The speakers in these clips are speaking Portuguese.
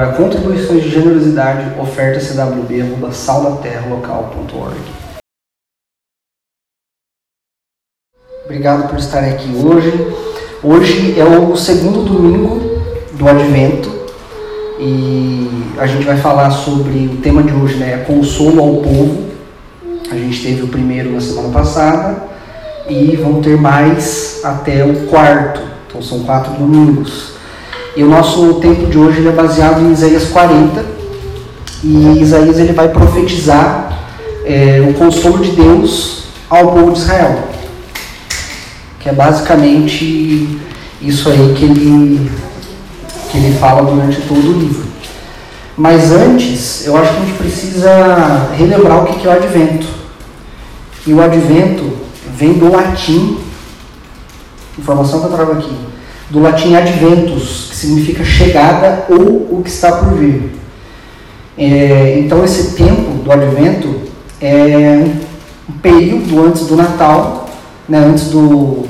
Para contribuições de generosidade, oferta cwb.saldaterralocal.org. Obrigado por estarem aqui hoje. Hoje é o segundo domingo do Advento e a gente vai falar sobre o tema de hoje, né? Consolo ao povo. A gente teve o primeiro na semana passada e vão ter mais até o quarto. Então são quatro domingos. E o nosso tempo de hoje é baseado em Isaías 40. E Isaías ele vai profetizar é, o consolo de Deus ao povo de Israel. Que é basicamente isso aí que ele, que ele fala durante todo o livro. Mas antes, eu acho que a gente precisa relembrar o que é o advento. E o advento vem do latim, informação que eu trago aqui, do latim adventus, que significa chegada ou o que está por vir. É, então esse tempo do advento é um período antes do Natal, né, antes do,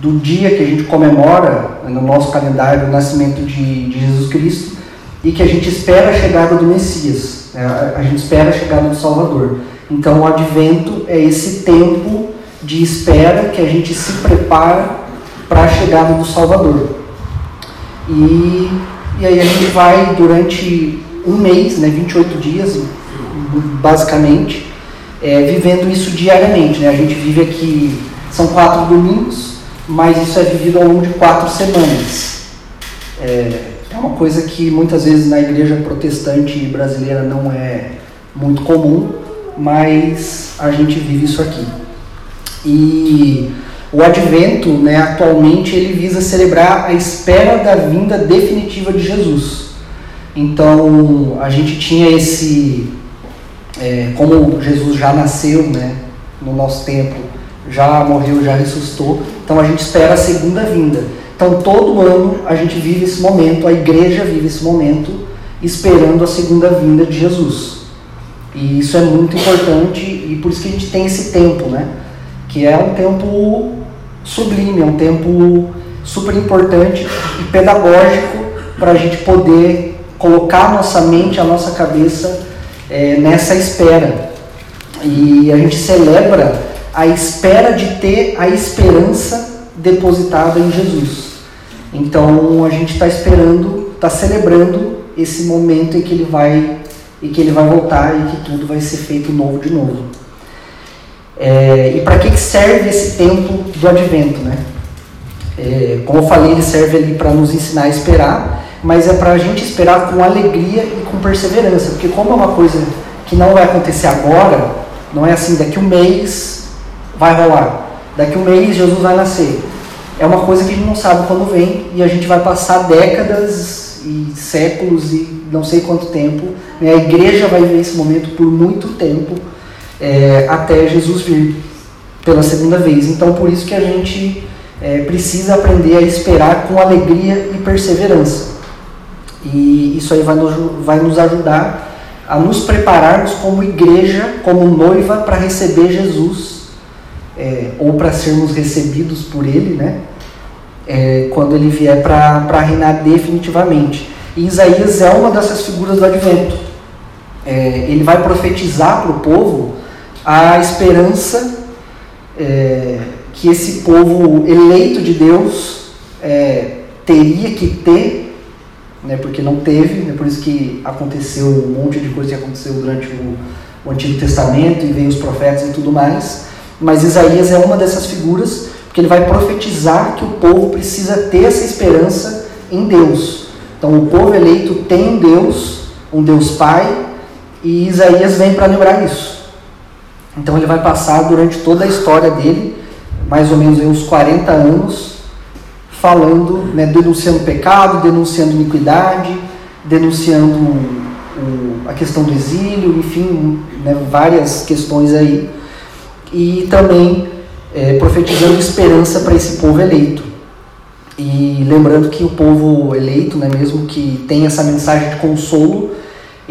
do dia que a gente comemora no nosso calendário o nascimento de, de Jesus Cristo e que a gente espera a chegada do Messias, né, a gente espera a chegada do Salvador. Então o advento é esse tempo de espera que a gente se prepara para a chegada do Salvador. E, e aí a gente vai durante um mês, né, 28 dias, basicamente, é, vivendo isso diariamente. Né? A gente vive aqui, são quatro domingos, mas isso é vivido ao longo de quatro semanas. É, é uma coisa que muitas vezes na igreja protestante brasileira não é muito comum, mas a gente vive isso aqui. E o advento, né, atualmente, ele visa celebrar a espera da vinda definitiva de Jesus. Então, a gente tinha esse. É, como Jesus já nasceu né, no nosso tempo, já morreu, já ressuscitou, então a gente espera a segunda vinda. Então, todo ano a gente vive esse momento, a igreja vive esse momento, esperando a segunda vinda de Jesus. E isso é muito importante e por isso que a gente tem esse tempo, né? que é um tempo sublime, é um tempo super importante e pedagógico para a gente poder colocar a nossa mente, a nossa cabeça é, nessa espera. E a gente celebra a espera de ter a esperança depositada em Jesus. Então a gente está esperando, está celebrando esse momento em que ele vai e que ele vai voltar e que tudo vai ser feito novo de novo. É, e para que, que serve esse tempo do advento, né? É, como eu falei, ele serve ali para nos ensinar a esperar, mas é para a gente esperar com alegria e com perseverança, porque como é uma coisa que não vai acontecer agora, não é assim, daqui um mês vai rolar, daqui um mês Jesus vai nascer. É uma coisa que a gente não sabe quando vem e a gente vai passar décadas e séculos e não sei quanto tempo. Né? A igreja vai ver esse momento por muito tempo é, até Jesus vir pela segunda vez. Então, por isso que a gente é, precisa aprender a esperar com alegria e perseverança. E isso aí vai nos, vai nos ajudar a nos prepararmos como igreja, como noiva, para receber Jesus, é, ou para sermos recebidos por Ele, né? É, quando Ele vier para reinar definitivamente. E Isaías é uma dessas figuras do advento. É, ele vai profetizar para o povo a esperança é, que esse povo eleito de Deus é, teria que ter, né, porque não teve, né, por isso que aconteceu um monte de coisa que aconteceu durante o, o Antigo Testamento e veio os profetas e tudo mais. Mas Isaías é uma dessas figuras, porque ele vai profetizar que o povo precisa ter essa esperança em Deus. Então o povo eleito tem um Deus, um Deus Pai, e Isaías vem para lembrar isso. Então ele vai passar durante toda a história dele, mais ou menos uns 40 anos, falando, né, denunciando pecado, denunciando iniquidade, denunciando a questão do exílio, enfim, né, várias questões aí, e também é, profetizando esperança para esse povo eleito. E lembrando que o povo eleito, né, mesmo que tem essa mensagem de consolo,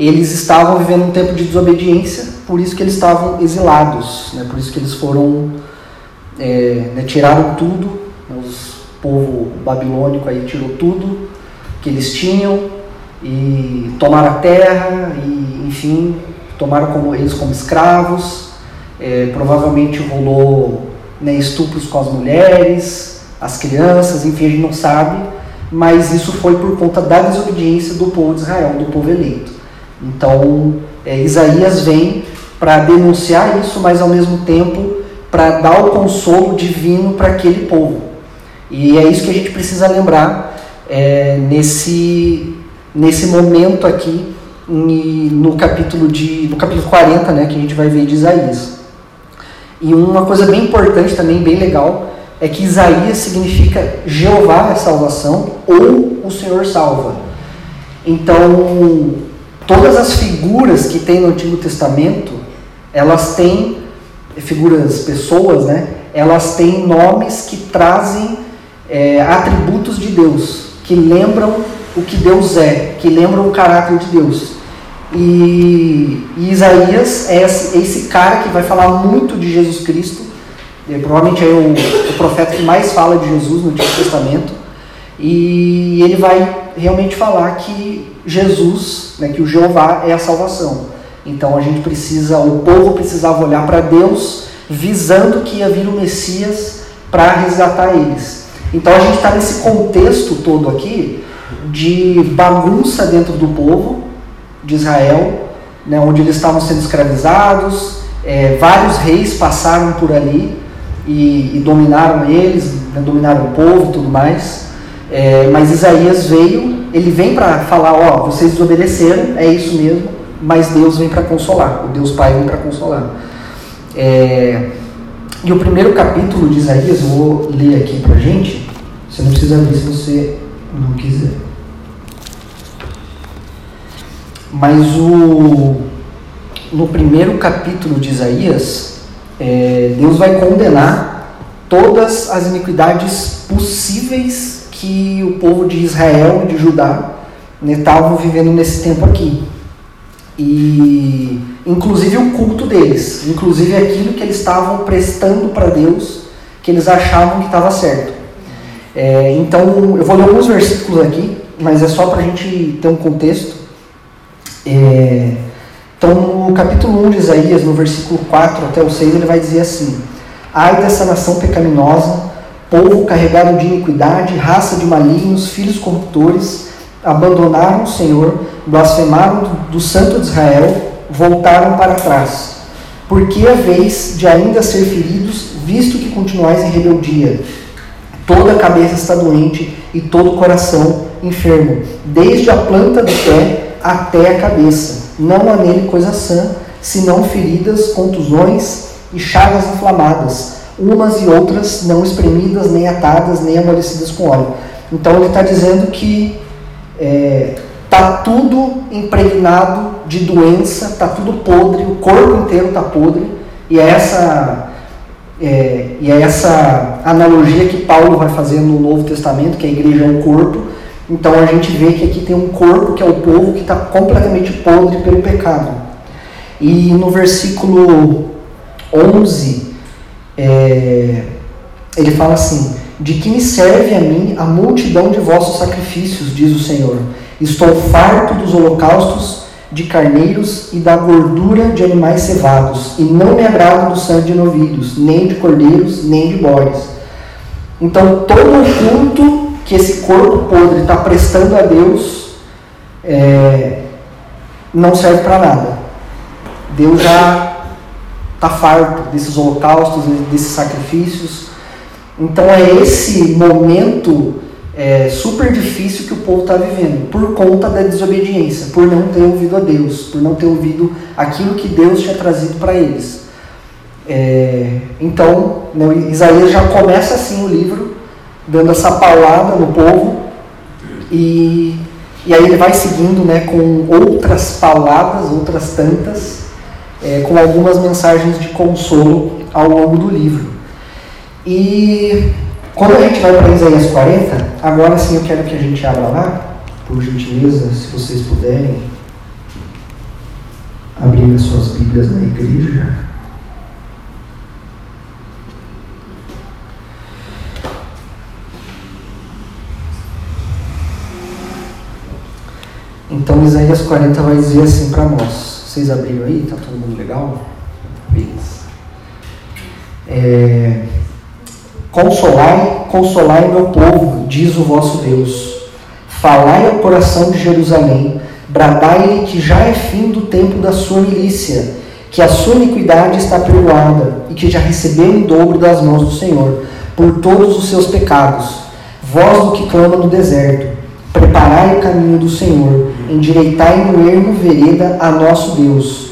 eles estavam vivendo um tempo de desobediência, por isso que eles estavam exilados, né? por isso que eles foram, é, né, tiraram tudo, né? o povo babilônico aí tirou tudo que eles tinham e tomaram a terra e, enfim, tomaram como, eles como escravos. É, provavelmente rolou né, estupros com as mulheres, as crianças, enfim, a gente não sabe, mas isso foi por conta da desobediência do povo de Israel, do povo eleito. Então, é, Isaías vem para denunciar isso, mas ao mesmo tempo para dar o consolo divino para aquele povo. E é isso que a gente precisa lembrar é, nesse, nesse momento aqui no capítulo de no capítulo 40, né, que a gente vai ver de Isaías. E uma coisa bem importante também, bem legal, é que Isaías significa Jeová é salvação ou o Senhor salva. Então, todas as figuras que tem no Antigo Testamento, elas têm figuras, pessoas, né? Elas têm nomes que trazem é, atributos de Deus, que lembram o que Deus é, que lembram o caráter de Deus. E, e Isaías é esse, esse, cara que vai falar muito de Jesus Cristo. É, provavelmente é o, o, profeta que mais fala de Jesus no Antigo Testamento. E ele vai realmente falar que Jesus, né, que o Jeová é a salvação. Então a gente precisa, o povo precisava olhar para Deus, visando que ia vir o Messias para resgatar eles. Então a gente está nesse contexto todo aqui de bagunça dentro do povo de Israel, né, onde eles estavam sendo escravizados, é, vários reis passaram por ali e, e dominaram eles, né, dominaram o povo e tudo mais. É, mas Isaías veio, ele vem para falar: ó, vocês desobedeceram, é isso mesmo, mas Deus vem para consolar, o Deus Pai vem para consolar. É, e o primeiro capítulo de Isaías, eu vou ler aqui para gente, você não precisa ler se você não quiser. Mas o, no primeiro capítulo de Isaías, é, Deus vai condenar todas as iniquidades possíveis que o povo de Israel e de Judá estavam né, vivendo nesse tempo aqui. E inclusive o culto deles, inclusive aquilo que eles estavam prestando para Deus, que eles achavam que estava certo. É, então eu vou ler alguns versículos aqui, mas é só para a gente ter um contexto. É, então, no capítulo 1 de Isaías, no versículo 4 até o 6, ele vai dizer assim: Ai dessa nação pecaminosa, povo carregado de iniquidade, raça de malignos, filhos corruptores, abandonaram o Senhor, blasfemaram do, Santo de Israel, voltaram para trás. Por que a vez de ainda ser feridos, visto que continuais em rebeldia? Toda a cabeça está doente e todo o coração enfermo, desde a planta do pé até a cabeça. Não há nele coisa sã, senão feridas, contusões e chagas inflamadas, umas e outras não espremidas, nem atadas, nem amolecidas com óleo. Então ele está dizendo que está é, tudo impregnado de doença, está tudo podre, o corpo inteiro está podre, e é essa é, e é essa analogia que Paulo vai fazer no Novo Testamento, que a igreja é um corpo, então a gente vê que aqui tem um corpo que é o povo que está completamente podre pelo pecado. E no versículo 11, é, ele fala assim: De que me serve a mim a multidão de vossos sacrifícios, diz o Senhor? Estou farto dos holocaustos de carneiros e da gordura de animais cevados, e não me agrado do sangue de novilhos, nem de cordeiros, nem de bodes. Então todo o culto que esse corpo podre está prestando a Deus é, não serve para nada. Deus já está farto desses holocaustos, desses sacrifícios. Então é esse momento é, super difícil que o povo está vivendo, por conta da desobediência, por não ter ouvido a Deus, por não ter ouvido aquilo que Deus tinha trazido para eles. É, então, né, Isaías já começa assim o livro, dando essa palavra no povo e, e aí ele vai seguindo né, com outras palavras, outras tantas, é, com algumas mensagens de consolo ao longo do livro. E quando a gente vai para Isaías 40, agora sim eu quero que a gente abra lá, por gentileza, se vocês puderem abrir as suas Bíblias na igreja. Então Isaías 40 vai dizer assim para nós. Vocês abriram aí? Tá todo mundo legal? Beleza. É, consolai, consolai meu povo, diz o vosso Deus. Falai ao coração de Jerusalém, bradai-lhe que já é fim do tempo da sua milícia, que a sua iniquidade está perdoada e que já recebeu em dobro das mãos do Senhor por todos os seus pecados. Vós do que clama no deserto, preparai o caminho do Senhor, endireitai no ermo vereda a nosso Deus.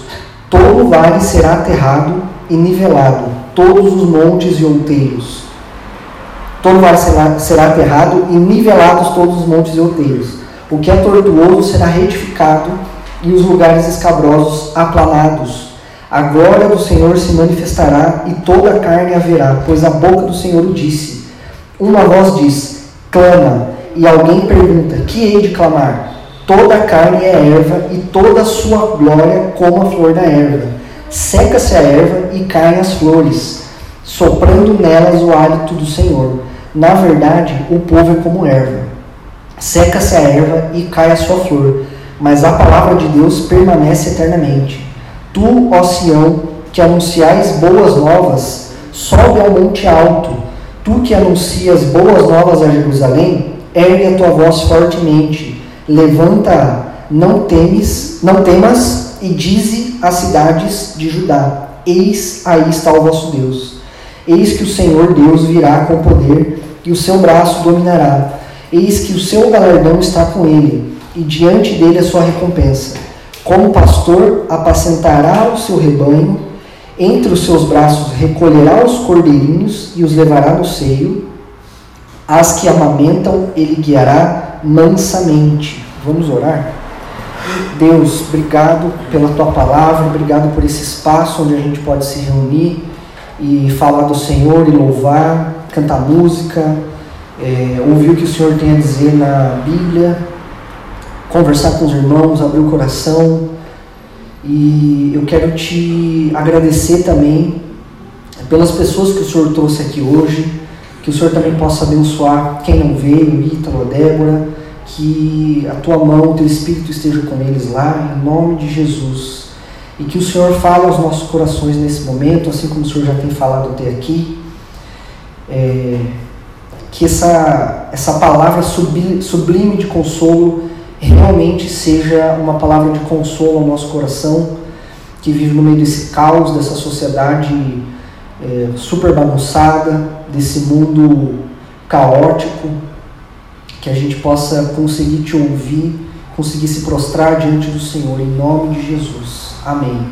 Todo vale será aterrado e nivelado, todos os montes e outeiros. Todo vale será, será aterrado e nivelados todos os montes e outeiros. O que é tortuoso será retificado e os lugares escabrosos aplanados. A glória do Senhor se manifestará e toda a carne haverá, pois a boca do Senhor o disse. Uma voz diz: clama, e alguém pergunta: que hei de clamar? Toda a carne é erva e toda a sua glória como a flor da erva. Seca-se a erva e caem as flores, soprando nelas o hálito do Senhor. Na verdade, o povo é como erva. Seca-se a erva e cai a sua flor, mas a palavra de Deus permanece eternamente. Tu, ó Sião, que anunciais boas novas, sobe ao monte alto. Tu que anuncias boas novas a Jerusalém, ergue a tua voz fortemente, levanta, não temes, não temas e dize às cidades de Judá: Eis aí está o vosso Deus. Eis que o Senhor Deus virá com poder e o seu braço dominará. Eis que o seu galardão está com ele e diante dele a sua recompensa. Como pastor apacentará o seu rebanho, entre os seus braços recolherá os cordeirinhos e os levará no seio as que amamentam, ele guiará mansamente. Vamos orar? Deus, obrigado pela tua palavra, obrigado por esse espaço onde a gente pode se reunir e falar do Senhor e louvar, cantar música, é, ouvir o que o Senhor tem a dizer na Bíblia, conversar com os irmãos, abrir o coração. E eu quero te agradecer também pelas pessoas que o Senhor trouxe aqui hoje que o Senhor também possa abençoar quem não veio, Ítalo, Débora, que a tua mão, o teu Espírito esteja com eles lá, em nome de Jesus. E que o Senhor fale aos nossos corações nesse momento, assim como o Senhor já tem falado até aqui. É, que essa, essa palavra sublime de consolo realmente seja uma palavra de consolo ao nosso coração, que vive no meio desse caos, dessa sociedade é, super bagunçada, desse mundo caótico, que a gente possa conseguir te ouvir, conseguir se prostrar diante do Senhor, em nome de Jesus. Amém.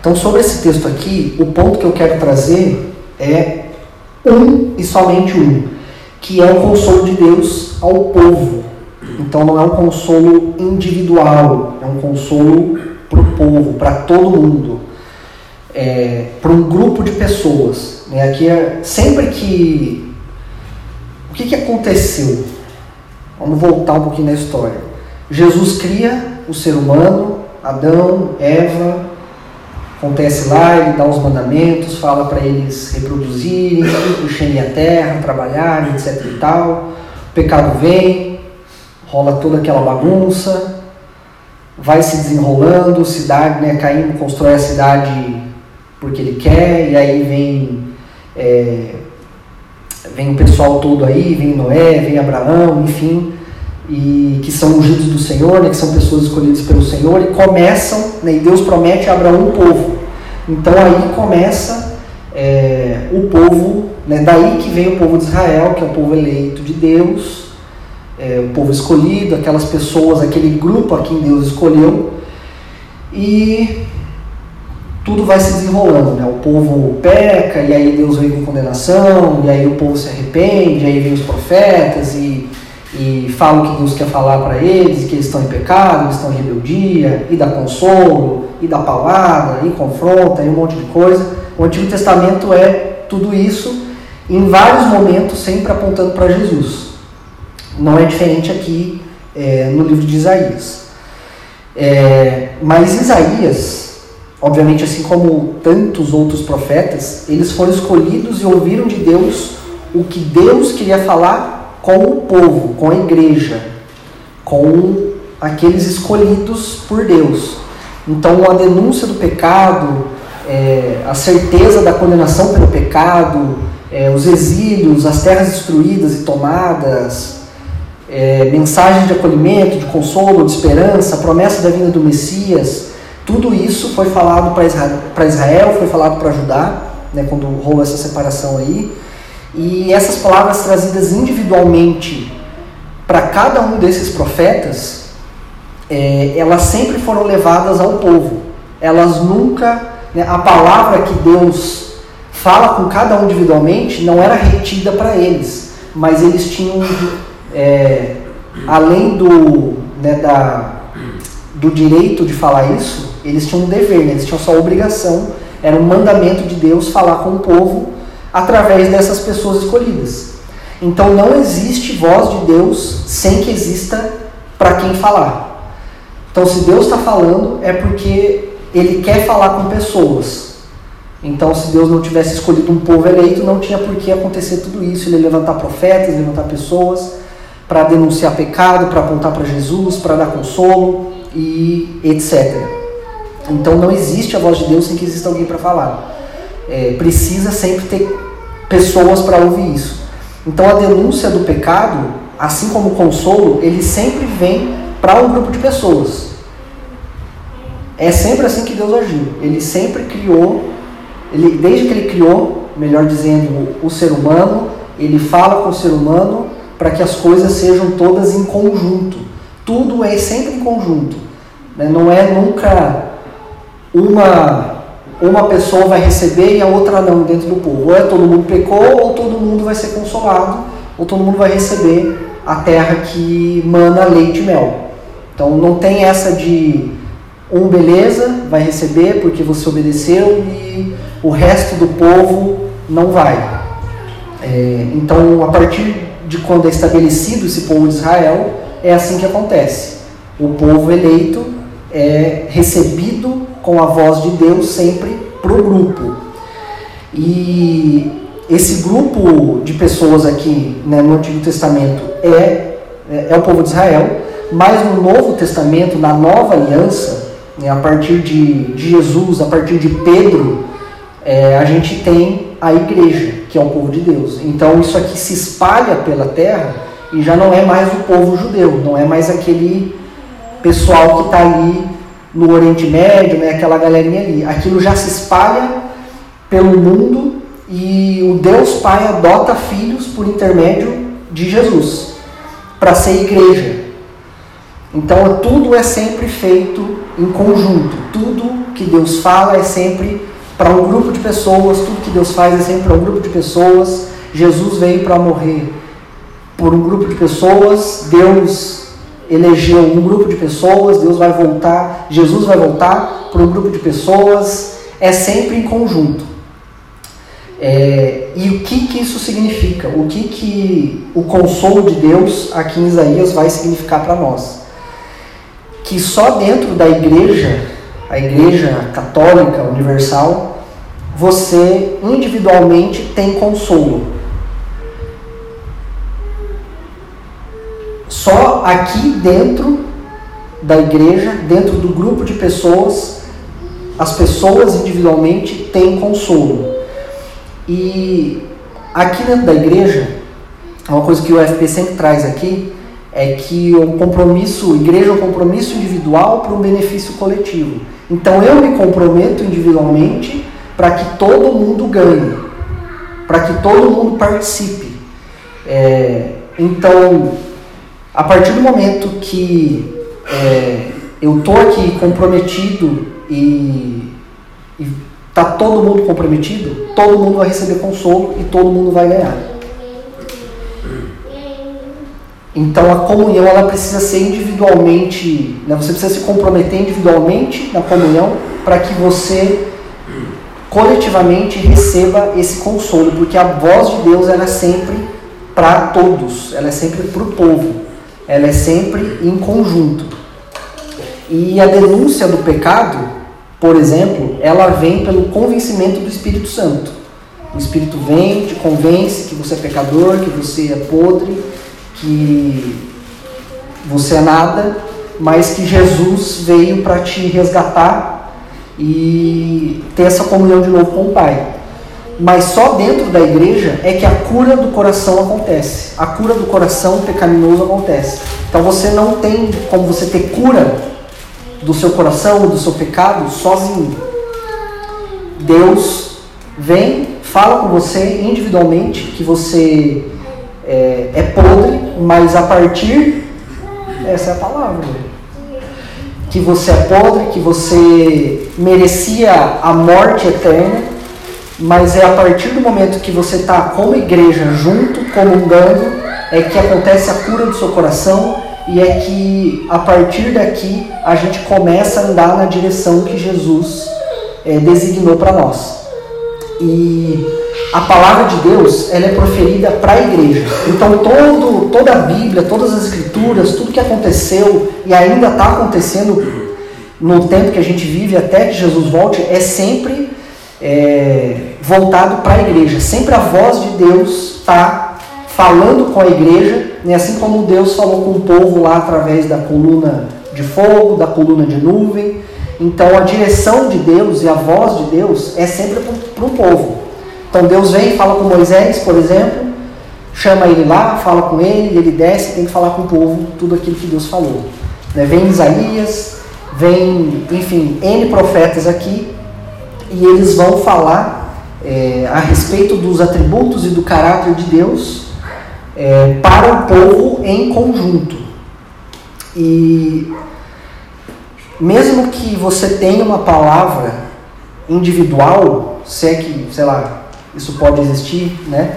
Então, sobre esse texto aqui, o ponto que eu quero trazer é um e somente um, que é o consolo de Deus ao povo. Então, não é um consolo individual, é um consolo para o povo, para todo mundo é, para um grupo de pessoas. Né? Aqui é, sempre que. O que, que aconteceu? Vamos voltar um pouquinho na história. Jesus cria o ser humano, Adão, Eva, acontece lá, ele dá os mandamentos, fala para eles reproduzirem, encherem a terra, trabalharem, etc e tal. O pecado vem, rola toda aquela bagunça, vai se desenrolando, cidade, né, Caim constrói a cidade porque ele quer, e aí vem, é, vem o pessoal todo aí, vem Noé, vem Abraão, enfim, e que são ungidos do Senhor, né, que são pessoas escolhidas pelo Senhor, e começam, né, e Deus promete a Abraão um povo. Então aí começa é, o povo, né, daí que vem o povo de Israel, que é o povo eleito de Deus, é, o povo escolhido, aquelas pessoas, aquele grupo a quem Deus escolheu, e tudo vai se desenrolando, né? O povo peca e aí Deus vem com condenação, e aí o povo se arrepende, aí vem os profetas e, e falam o que Deus quer falar para eles, que eles estão em pecado, eles estão em rebeldia, e dá consolo, e dá palavra, e confronta, e um monte de coisa. O Antigo Testamento é tudo isso, em vários momentos sempre apontando para Jesus. Não é diferente aqui é, no livro de Isaías. É, mas Isaías Obviamente, assim como tantos outros profetas, eles foram escolhidos e ouviram de Deus o que Deus queria falar com o povo, com a igreja, com aqueles escolhidos por Deus. Então, a denúncia do pecado, é, a certeza da condenação pelo pecado, é, os exílios, as terras destruídas e tomadas, é, mensagens de acolhimento, de consolo, de esperança, promessa da vinda do Messias, tudo isso foi falado para Israel, Israel, foi falado para Judá, né, quando rolou essa separação aí. E essas palavras trazidas individualmente para cada um desses profetas, é, elas sempre foram levadas ao povo. Elas nunca, né, a palavra que Deus fala com cada um individualmente não era retida para eles, mas eles tinham, é, além do, né, da, do direito de falar isso, eles tinham um dever, né, eles tinham só obrigação, era um mandamento de Deus falar com o povo através dessas pessoas escolhidas. Então não existe voz de Deus sem que exista para quem falar. Então se Deus está falando é porque Ele quer falar com pessoas. Então se Deus não tivesse escolhido um povo eleito, não tinha por que acontecer tudo isso. Ele levantar profetas, levantar pessoas para denunciar pecado, para apontar para Jesus, para dar consolo e etc. Então não existe a voz de Deus sem que exista alguém para falar. É, precisa sempre ter pessoas para ouvir isso. Então a denúncia do pecado, assim como o consolo, ele sempre vem para um grupo de pessoas. É sempre assim que Deus agiu. Ele sempre criou, ele, desde que ele criou, melhor dizendo, o ser humano, ele fala com o ser humano para que as coisas sejam todas em conjunto. Tudo é sempre em conjunto. Né? Não é nunca uma uma pessoa vai receber e a outra não dentro do povo. Ou é todo mundo pecou, ou todo mundo vai ser consolado, ou todo mundo vai receber a terra que mana leite e mel. Então não tem essa de um beleza vai receber porque você obedeceu e o resto do povo não vai. É, então a partir de quando é estabelecido esse povo de Israel, é assim que acontece. O povo eleito é recebido com a voz de Deus sempre para o grupo. E esse grupo de pessoas aqui né, no Antigo Testamento é, é, o povo de Israel, mas no Novo Testamento, na nova aliança, né, a partir de, de, Jesus, a partir de Pedro, é, a gente tem a igreja, que é o povo de Deus. Então isso aqui se espalha pela terra e já não é mais o povo judeu, não é mais aquele pessoal que está ali no Oriente Médio, né, aquela galerinha ali. Aquilo já se espalha pelo mundo e o Deus Pai adota filhos por intermédio de Jesus para ser igreja. Então tudo é sempre feito em conjunto. Tudo que Deus fala é sempre para um grupo de pessoas, tudo que Deus faz é sempre para um grupo de pessoas. Jesus veio para morrer por um grupo de pessoas, Deus elegeu um grupo de pessoas, Deus vai voltar, Jesus vai voltar para um grupo de pessoas, é sempre em conjunto. É, e o que, que isso significa? O que, que o consolo de Deus aqui em Isaías vai significar para nós? Que só dentro da igreja, a igreja católica universal, você individualmente tem consolo. Só aqui dentro da igreja, dentro do grupo de pessoas, as pessoas individualmente têm consolo. E aqui dentro da igreja, uma coisa que o FP sempre traz aqui é que o compromisso, igreja é um compromisso individual para um benefício coletivo. Então eu me comprometo individualmente para que todo mundo ganhe, para que todo mundo participe. É, então a partir do momento que é, eu estou aqui comprometido e está todo mundo comprometido, todo mundo vai receber consolo e todo mundo vai ganhar. Então a comunhão ela precisa ser individualmente, né? você precisa se comprometer individualmente na comunhão para que você coletivamente receba esse consolo, porque a voz de Deus ela é sempre para todos, ela é sempre para o povo ela é sempre em conjunto. E a denúncia do pecado, por exemplo, ela vem pelo convencimento do Espírito Santo. O Espírito vem, te convence que você é pecador, que você é podre, que você é nada, mas que Jesus veio para te resgatar e ter essa comunhão de novo com o Pai. Mas só dentro da igreja é que a cura do coração acontece. A cura do coração pecaminoso acontece. Então você não tem como você ter cura do seu coração, do seu pecado, sozinho. Deus vem, fala com você individualmente que você é, é podre, mas a partir. Essa é a palavra. Que você é podre, que você merecia a morte eterna mas é a partir do momento que você está como igreja junto, comungando, é que acontece a cura do seu coração e é que a partir daqui a gente começa a andar na direção que Jesus é, designou para nós. E a palavra de Deus ela é proferida para a igreja. Então todo, toda a Bíblia, todas as escrituras, tudo que aconteceu e ainda está acontecendo no tempo que a gente vive até que Jesus volte é sempre é, voltado para a igreja. Sempre a voz de Deus está falando com a igreja, né? assim como Deus falou com o povo lá através da coluna de fogo, da coluna de nuvem. Então a direção de Deus e a voz de Deus é sempre para o povo. Então Deus vem e fala com Moisés, por exemplo, chama ele lá, fala com ele, ele desce, tem que falar com o povo tudo aquilo que Deus falou. Né? Vem Isaías, vem, enfim, N profetas aqui, e eles vão falar é, a respeito dos atributos e do caráter de Deus é, para o povo em conjunto. E mesmo que você tenha uma palavra individual, se é que, sei lá, isso pode existir, né?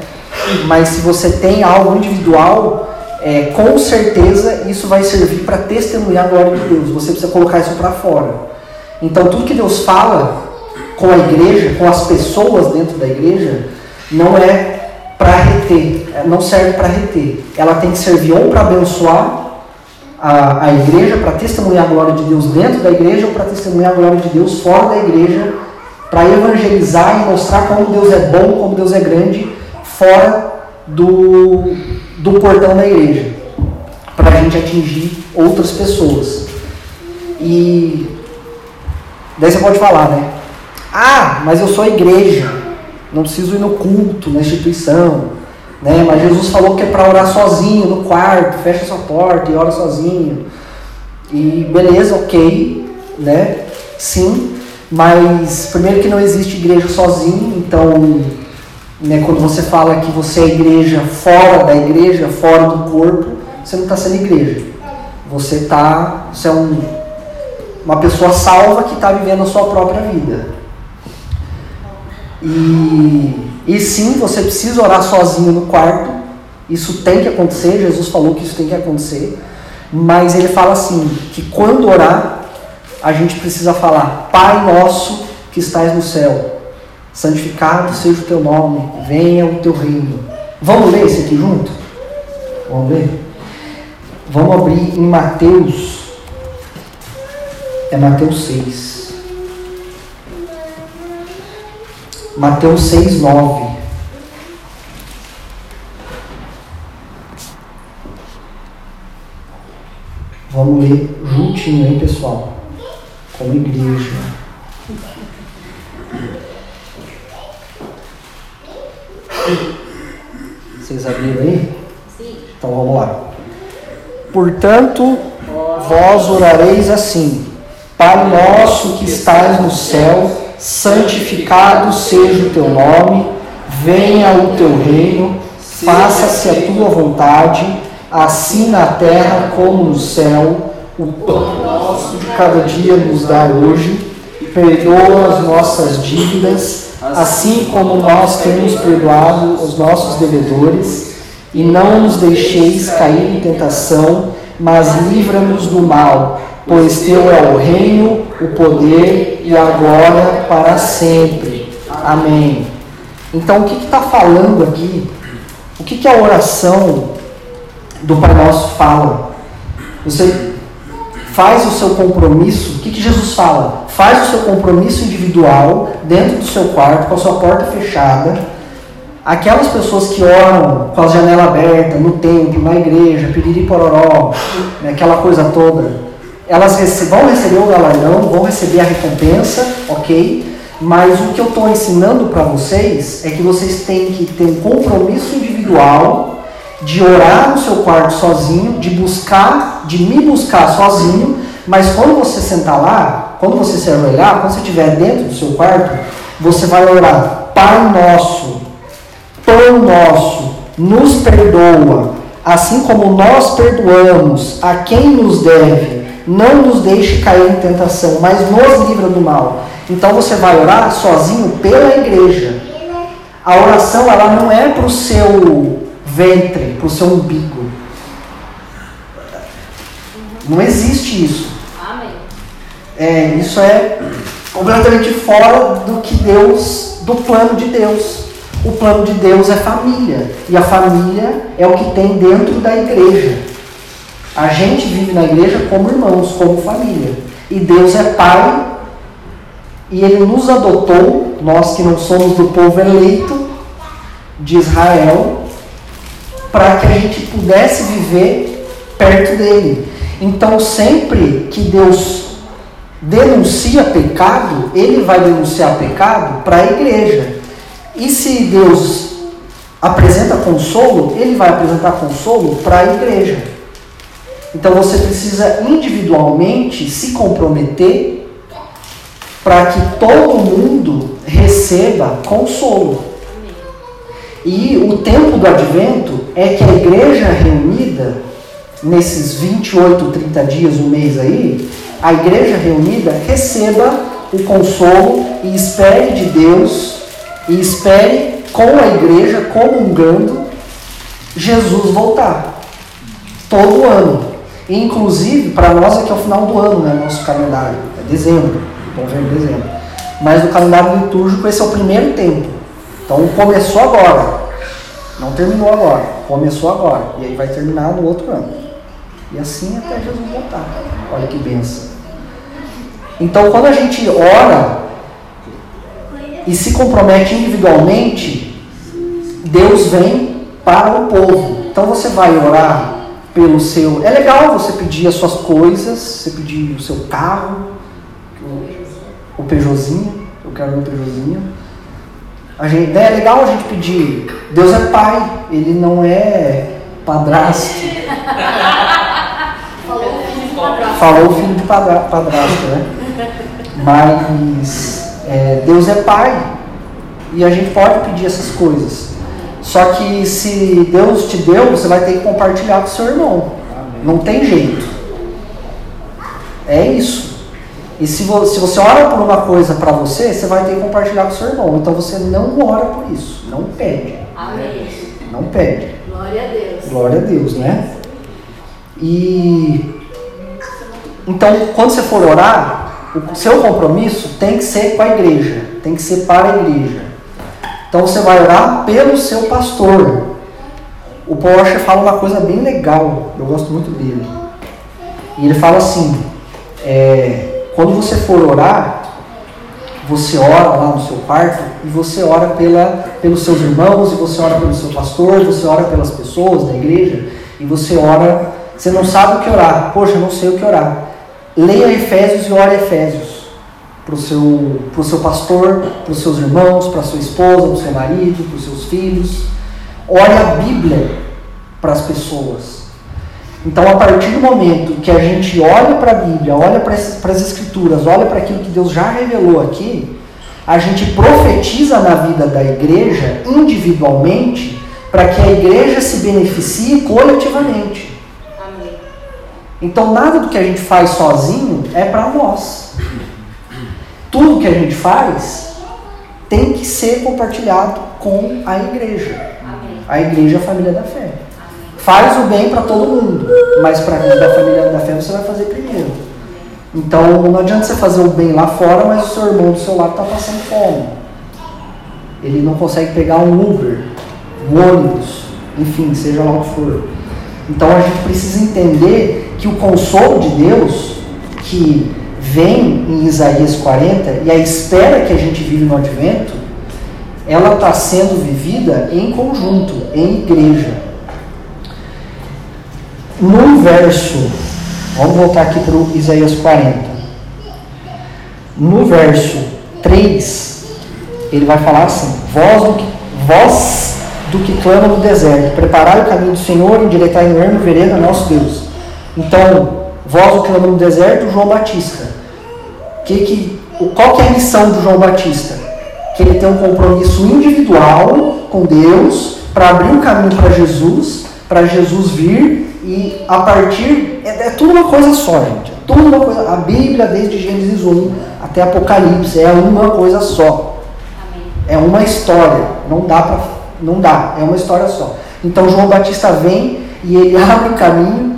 Mas se você tem algo individual, é, com certeza isso vai servir para testemunhar a glória de Deus. Você precisa colocar isso para fora. Então tudo que Deus fala com a igreja, com as pessoas dentro da igreja, não é para reter, é, não serve para reter. Ela tem que servir ou para abençoar a, a igreja, para testemunhar a glória de Deus dentro da igreja, ou para testemunhar a glória de Deus fora da igreja, para evangelizar e mostrar como Deus é bom, como Deus é grande, fora do, do portão da igreja, para a gente atingir outras pessoas. E daí você pode falar, né? Ah, mas eu sou igreja, não preciso ir no culto, na instituição. Né? Mas Jesus falou que é para orar sozinho no quarto, fecha sua porta e ora sozinho. E beleza, ok, né? Sim, mas primeiro que não existe igreja sozinho, então né, quando você fala que você é igreja fora da igreja, fora do corpo, você não está sendo igreja. Você tá, você é um, uma pessoa salva que está vivendo a sua própria vida. E, e sim, você precisa orar sozinho no quarto. Isso tem que acontecer, Jesus falou que isso tem que acontecer. Mas ele fala assim: que quando orar, a gente precisa falar: Pai nosso que estás no céu, santificado seja o teu nome, venha o teu reino. Vamos ler esse aqui junto? Vamos ler? Vamos abrir em Mateus. É Mateus 6. Mateus 6, 9. Vamos ler juntinho, hein, pessoal? Como igreja. Vocês abriram aí? Sim. Então vamos lá. Portanto, vós orareis assim: Pai nosso que estás no céu, santificado seja o teu nome, venha o teu reino, faça-se a tua vontade, assim na terra como no céu. O pão nosso de cada dia nos dá hoje, perdoa as nossas dívidas, assim como nós temos perdoado os nossos devedores, e não nos deixeis cair em tentação, mas livra-nos do mal pois teu é o reino, o poder e a glória para sempre. Amém. Então, o que está falando aqui? O que, que a oração do Pai Nosso fala? Você faz o seu compromisso, o que, que Jesus fala? Faz o seu compromisso individual dentro do seu quarto, com a sua porta fechada. Aquelas pessoas que oram com a janela aberta, no templo, na igreja, piriri pororó, né, aquela coisa toda, elas vão receber o galardão, vão receber a recompensa, ok? Mas o que eu estou ensinando para vocês é que vocês têm que ter um compromisso individual de orar no seu quarto sozinho, de buscar, de me buscar sozinho, mas quando você sentar lá, quando você se ajoelhar, quando você estiver dentro do seu quarto, você vai orar, Pai nosso, Pão nosso, nos perdoa, assim como nós perdoamos a quem nos deve, não nos deixe cair em tentação, mas nos livra do mal. Então você vai orar sozinho pela igreja. A oração ela não é para o seu ventre, para o seu umbigo. Não existe isso. É, isso é completamente fora do que Deus, do plano de Deus. O plano de Deus é família. E a família é o que tem dentro da igreja. A gente vive na igreja como irmãos, como família. E Deus é Pai. E Ele nos adotou, nós que não somos do povo eleito de Israel, para que a gente pudesse viver perto dele. Então, sempre que Deus denuncia pecado, ele vai denunciar pecado para a igreja. E se Deus apresenta consolo, ele vai apresentar consolo para a igreja. Então você precisa individualmente se comprometer para que todo mundo receba consolo. E o tempo do advento é que a igreja reunida, nesses 28, 30 dias, um mês aí, a igreja reunida receba o consolo e espere de Deus e espere com a igreja comungando Jesus voltar. Todo ano. Inclusive, para nós aqui é o final do ano, né? Nosso calendário. É dezembro. Novembro, dezembro. Mas no calendário litúrgico esse é o primeiro tempo. Então começou agora. Não terminou agora. Começou agora. E aí vai terminar no outro ano. E assim até Jesus voltar. Olha que benção. Então quando a gente ora e se compromete individualmente, Deus vem para o povo. Então você vai orar pelo seu. É legal você pedir as suas coisas, você pedir o seu carro, o, o Peugeotzinho, eu quero um Peugeotzinho. A gente, né, é legal a gente pedir. Deus é pai, ele não é padrasto. Falou o filho de padrasto, né? Mas é, Deus é Pai e a gente pode pedir essas coisas. Só que se Deus te deu, você vai ter que compartilhar com seu irmão. Não tem jeito. É isso. E se, vo se você ora por uma coisa para você, você vai ter que compartilhar com seu irmão. Então você não ora por isso. Não pede. Amém. Não pede. Glória a Deus. Glória a Deus, né? E então, quando você for orar, o seu compromisso tem que ser com a igreja, tem que ser para a igreja. Então você vai orar pelo seu pastor. O Porsche fala uma coisa bem legal, eu gosto muito dele. E ele fala assim: é, quando você for orar, você ora lá no seu quarto e você ora pela, pelos seus irmãos, e você ora pelo seu pastor, você ora pelas pessoas da igreja, e você ora, você não sabe o que orar. Poxa, eu não sei o que orar leia Efésios e ore Efésios para o seu, pro seu pastor, para os seus irmãos, para a sua esposa, para o seu marido, para os seus filhos. Ore a Bíblia para as pessoas. Então, a partir do momento que a gente olha para a Bíblia, olha para as Escrituras, olha para aquilo que Deus já revelou aqui, a gente profetiza na vida da igreja individualmente para que a igreja se beneficie coletivamente. Então nada do que a gente faz sozinho é para nós. Tudo que a gente faz tem que ser compartilhado com a igreja. A igreja é a família da fé. Faz o bem para todo mundo, mas para a família da fé você vai fazer primeiro. Então não adianta você fazer o bem lá fora, mas o seu irmão do seu lado está passando fome. Ele não consegue pegar um Uber, um ônibus, enfim, seja lá o que for. Então a gente precisa entender que o consolo de Deus, que vem em Isaías 40, e a espera que a gente vive no advento, ela está sendo vivida em conjunto, em igreja. No verso Vamos voltar aqui para o Isaías 40. No verso 3, ele vai falar assim: Voz do que, voz do que clama no deserto, preparai o caminho do Senhor, endireitai no ermo vereda nosso Deus. Então, voz que clama no deserto, João Batista. Que, que, qual que é a missão do João Batista? Que ele tem um compromisso individual com Deus para abrir o um caminho para Jesus, para Jesus vir e a partir. É, é, tudo uma coisa só, gente. É tudo uma coisa. A Bíblia, desde Gênesis 1 até Apocalipse, é uma coisa só. É uma história. Não dá para. Não dá. É uma história só. Então João Batista vem e ele abre o caminho.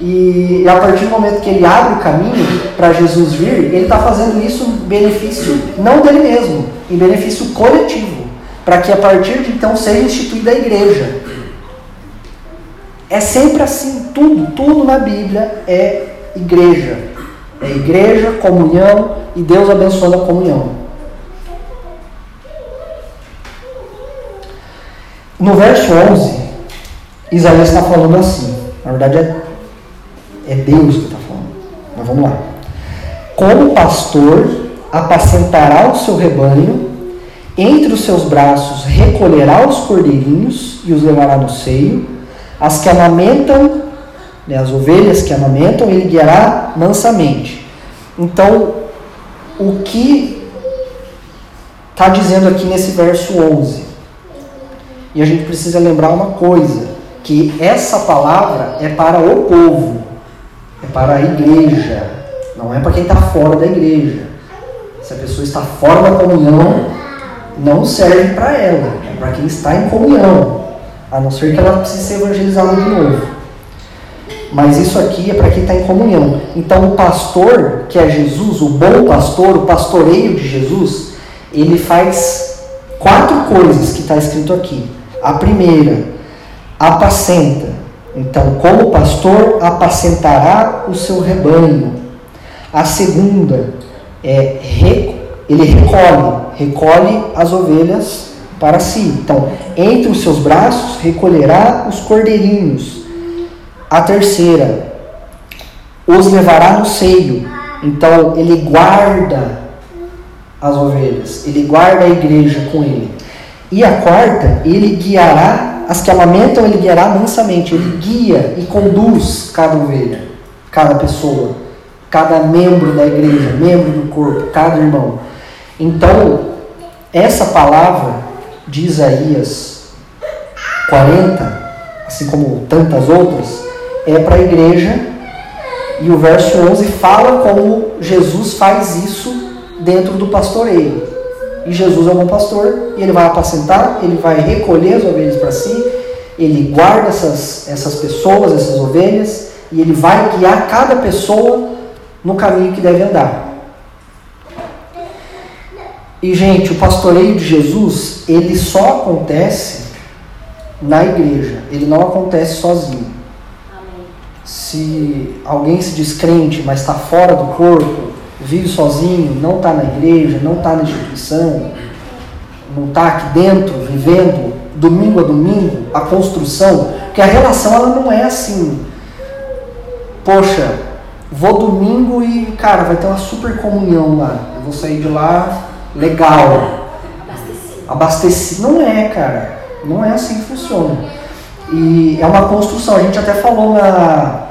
E, e a partir do momento que ele abre o caminho para Jesus vir, ele está fazendo isso em benefício não dele mesmo, em benefício coletivo, para que a partir de então seja instituída a igreja. É sempre assim, tudo, tudo na Bíblia é igreja. É igreja, comunhão e Deus abençoando a comunhão. No verso 11, Isaías está falando assim. Na verdade, é, é Deus que está falando. Mas vamos lá. Como pastor apacentará o seu rebanho, entre os seus braços recolherá os cordeirinhos e os levará no seio as que amamentam, né, as ovelhas que amamentam, ele guiará mansamente. Então, o que está dizendo aqui nesse verso 11? E a gente precisa lembrar uma coisa: que essa palavra é para o povo, é para a igreja, não é para quem está fora da igreja. Se a pessoa está fora da comunhão, não serve para ela, é para quem está em comunhão. A não ser que ela precise ser evangelizada de novo. Mas isso aqui é para quem está em comunhão. Então, o pastor, que é Jesus, o bom pastor, o pastoreio de Jesus, ele faz quatro coisas que está escrito aqui. A primeira, apacenta. Então, como pastor, apacentará o seu rebanho. A segunda, é, ele recolhe, recolhe as ovelhas para si. Então, entre os seus braços recolherá os cordeirinhos. A terceira, os levará no seio. Então, ele guarda as ovelhas, ele guarda a igreja com ele. E a quarta, ele guiará, as que amamentam, ele guiará mansamente. Ele guia e conduz cada ovelha, cada pessoa, cada membro da igreja, membro do corpo, cada irmão. Então, essa palavra de Isaías 40, assim como tantas outras, é para a igreja. E o verso 11 fala como Jesus faz isso dentro do pastoreio. E Jesus é um bom pastor, e ele vai apacentar, ele vai recolher as ovelhas para si, ele guarda essas, essas pessoas, essas ovelhas, e ele vai guiar cada pessoa no caminho que deve andar. E, gente, o pastoreio de Jesus, ele só acontece na igreja, ele não acontece sozinho. Amém. Se alguém se diz crente, mas está fora do corpo, vive sozinho, não está na igreja, não está na instituição, não está aqui dentro, vivendo domingo a domingo, a construção, porque a relação ela não é assim. Poxa, vou domingo e, cara, vai ter uma super comunhão lá. Eu vou sair de lá legal, abastecido. Não é, cara. Não é assim que funciona. E é uma construção. A gente até falou na.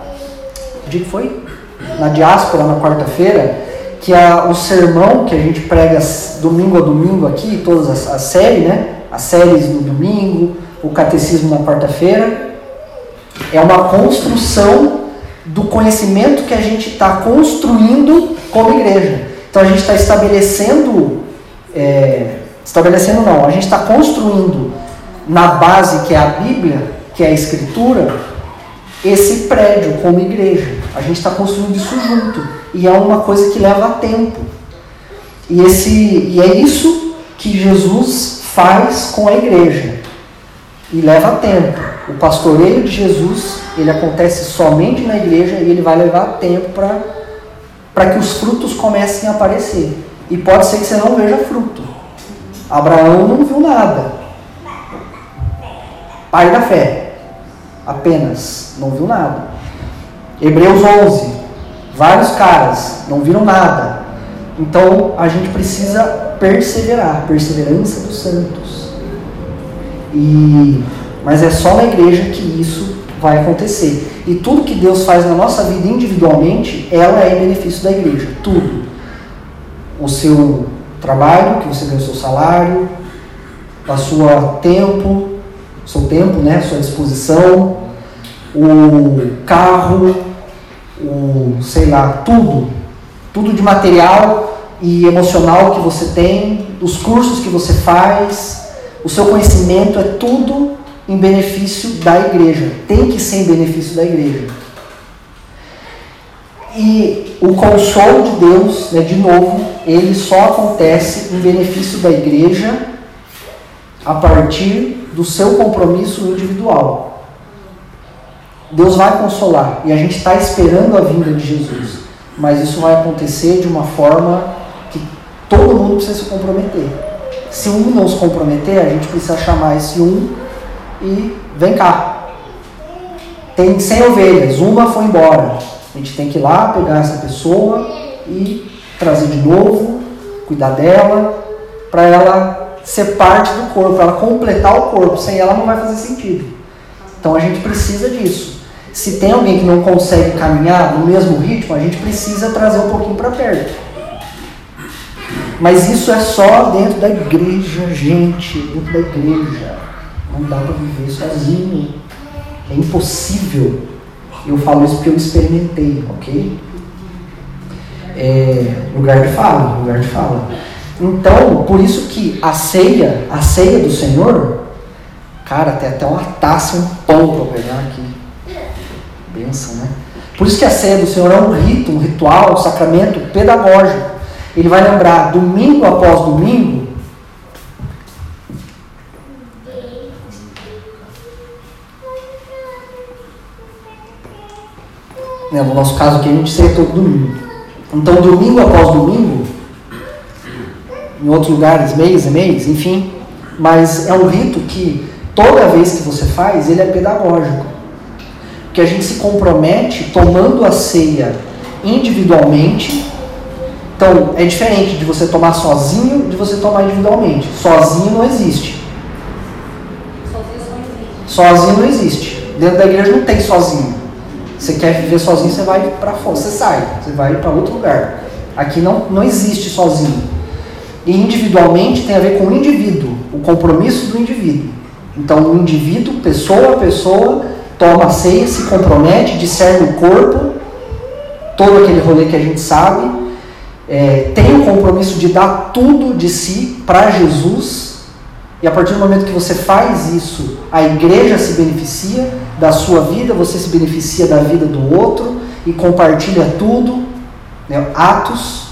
Que foi? Na diáspora, na quarta-feira, que a, o sermão que a gente prega domingo a domingo aqui, todas as, as séries, né? As séries no domingo, o catecismo na quarta-feira, é uma construção do conhecimento que a gente está construindo como igreja. Então a gente está estabelecendo é, estabelecendo não, a gente está construindo na base que é a Bíblia, que é a Escritura, esse prédio como igreja. A gente está construindo isso junto. E é uma coisa que leva tempo. E, esse, e é isso que Jesus faz com a igreja. E leva tempo. O pastoreio de Jesus, ele acontece somente na igreja e ele vai levar tempo para que os frutos comecem a aparecer. E pode ser que você não veja fruto. Abraão não viu nada. Pai da fé. Apenas. Não viu nada. Hebreus 11, vários caras não viram nada. Então a gente precisa perseverar, perseverança dos santos. E mas é só na igreja que isso vai acontecer. E tudo que Deus faz na nossa vida individualmente, ela é em benefício da igreja. Tudo. O seu trabalho, que você ganha o seu salário, a sua tempo, seu tempo, né, sua disposição, o carro, o sei lá, tudo, tudo de material e emocional que você tem, os cursos que você faz, o seu conhecimento é tudo em benefício da igreja. Tem que ser em benefício da igreja. E o consolo de Deus, né, de novo, ele só acontece em benefício da igreja a partir do seu compromisso individual. Deus vai consolar e a gente está esperando a vinda de Jesus, mas isso vai acontecer de uma forma que todo mundo precisa se comprometer. Se um não se comprometer, a gente precisa chamar esse um e vem cá. Tem 100 ovelhas, uma foi embora. A gente tem que ir lá pegar essa pessoa e trazer de novo, cuidar dela, para ela ser parte do corpo, ela completar o corpo. Sem ela não vai fazer sentido. Então a gente precisa disso. Se tem alguém que não consegue caminhar no mesmo ritmo, a gente precisa trazer um pouquinho para perto. Mas isso é só dentro da igreja, gente, dentro da igreja. Não dá para viver sozinho. É impossível. Eu falo isso porque eu experimentei, ok? É, lugar de fala, lugar de fala. Então, por isso que a ceia, a ceia do Senhor, cara, tem até uma taça, um pão para pegar aqui. Benção, né? Por isso que a ceia do Senhor é um rito, um ritual, um sacramento pedagógico. Ele vai lembrar domingo após domingo Né? No nosso caso aqui, a gente seria todo domingo. Então, domingo após domingo, em outros lugares, mês e mês, enfim, mas é um rito que toda vez que você faz, ele é pedagógico. Porque a gente se compromete tomando a ceia individualmente. Então, é diferente de você tomar sozinho de você tomar individualmente. Sozinho não existe. Sozinho não existe. Dentro da igreja não tem sozinho. Você quer viver sozinho, você vai para fora, você sai, você vai para outro lugar. Aqui não, não existe sozinho. E individualmente tem a ver com o indivíduo, o compromisso do indivíduo. Então, o indivíduo, pessoa a pessoa, toma a ceia, se compromete, discerne o corpo, todo aquele rolê que a gente sabe, é, tem o compromisso de dar tudo de si para Jesus e a partir do momento que você faz isso, a igreja se beneficia da sua vida, você se beneficia da vida do outro e compartilha tudo. Né? Atos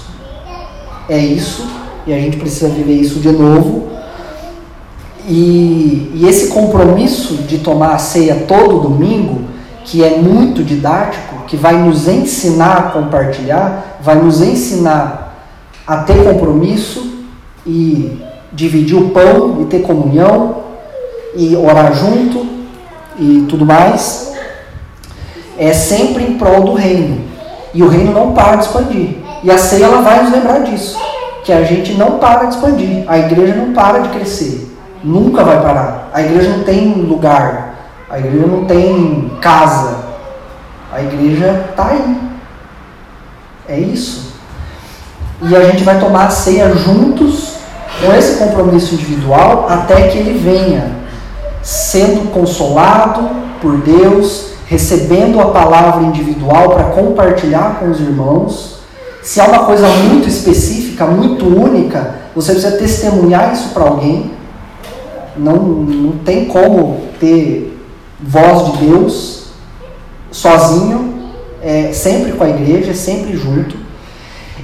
é isso, e a gente precisa viver isso de novo. E, e esse compromisso de tomar a ceia todo domingo, que é muito didático, que vai nos ensinar a compartilhar, vai nos ensinar a ter compromisso e dividir o pão e ter comunhão e orar junto e tudo mais, é sempre em prol do reino. E o reino não para de expandir. E a ceia ela vai nos lembrar disso, que a gente não para de expandir, a igreja não para de crescer, nunca vai parar. A igreja não tem lugar, a igreja não tem casa, a igreja está aí. É isso. E a gente vai tomar a ceia juntos com esse compromisso individual até que ele venha, sendo consolado por Deus, recebendo a palavra individual para compartilhar com os irmãos. Se há uma coisa muito específica, muito única, você precisa testemunhar isso para alguém. Não, não tem como ter voz de Deus sozinho, é, sempre com a igreja, sempre junto.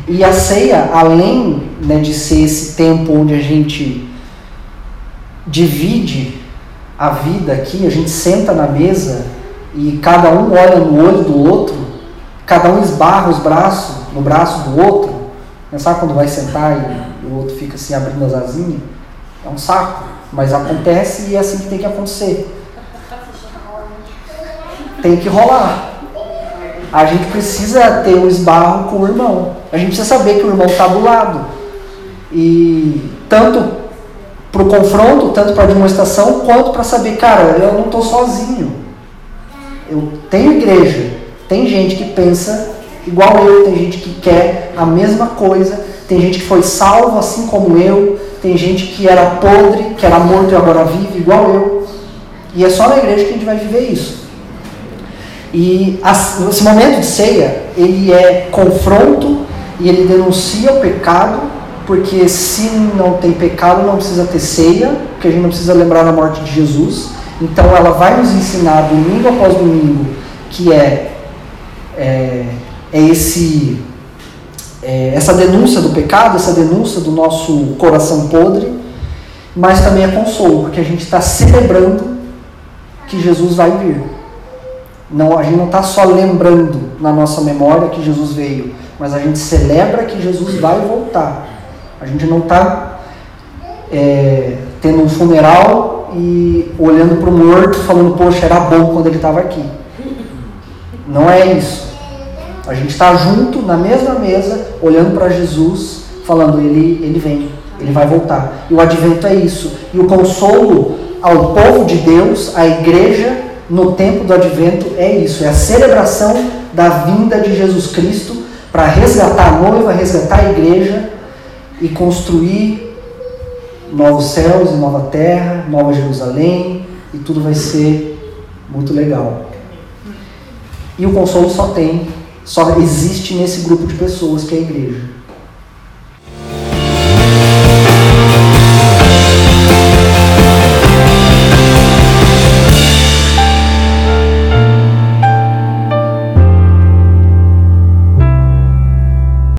E a ceia, além né, de ser esse tempo onde a gente divide a vida aqui, a gente senta na mesa e cada um olha no olho do outro, cada um esbarra os braços no braço do outro. Né, sabe quando vai sentar e o outro fica assim abrindo as asinhas? É um saco, mas acontece e é assim que tem que acontecer. Tem que rolar. a gente precisa ter um esbarro com o irmão. A gente precisa saber que o irmão está do lado. E tanto para o confronto, tanto para a demonstração, quanto para saber, cara, eu não estou sozinho. Eu tenho igreja, tem gente que pensa igual eu, tem gente que quer a mesma coisa, tem gente que foi salvo assim como eu, tem gente que era podre, que era morto e agora vive igual eu. E é só na igreja que a gente vai viver isso. E esse momento de ceia, ele é confronto e ele denuncia o pecado, porque se não tem pecado, não precisa ter ceia, porque a gente não precisa lembrar da morte de Jesus. Então ela vai nos ensinar domingo após domingo que é, é, é esse é, essa denúncia do pecado, essa denúncia do nosso coração podre, mas também é consolo, porque a gente está celebrando que Jesus vai vir. Não, a gente não está só lembrando na nossa memória que Jesus veio, mas a gente celebra que Jesus vai voltar. A gente não está é, tendo um funeral e olhando para o morto falando, poxa, era bom quando ele estava aqui. Não é isso. A gente está junto na mesma mesa, olhando para Jesus, falando, ele, ele vem, ele vai voltar. E o advento é isso. E o consolo ao povo de Deus, à igreja, no tempo do advento, é isso: é a celebração da vinda de Jesus Cristo para resgatar a noiva, resgatar a igreja e construir novos céus e nova terra, nova Jerusalém, e tudo vai ser muito legal. E o consolo só tem, só existe nesse grupo de pessoas que é a igreja.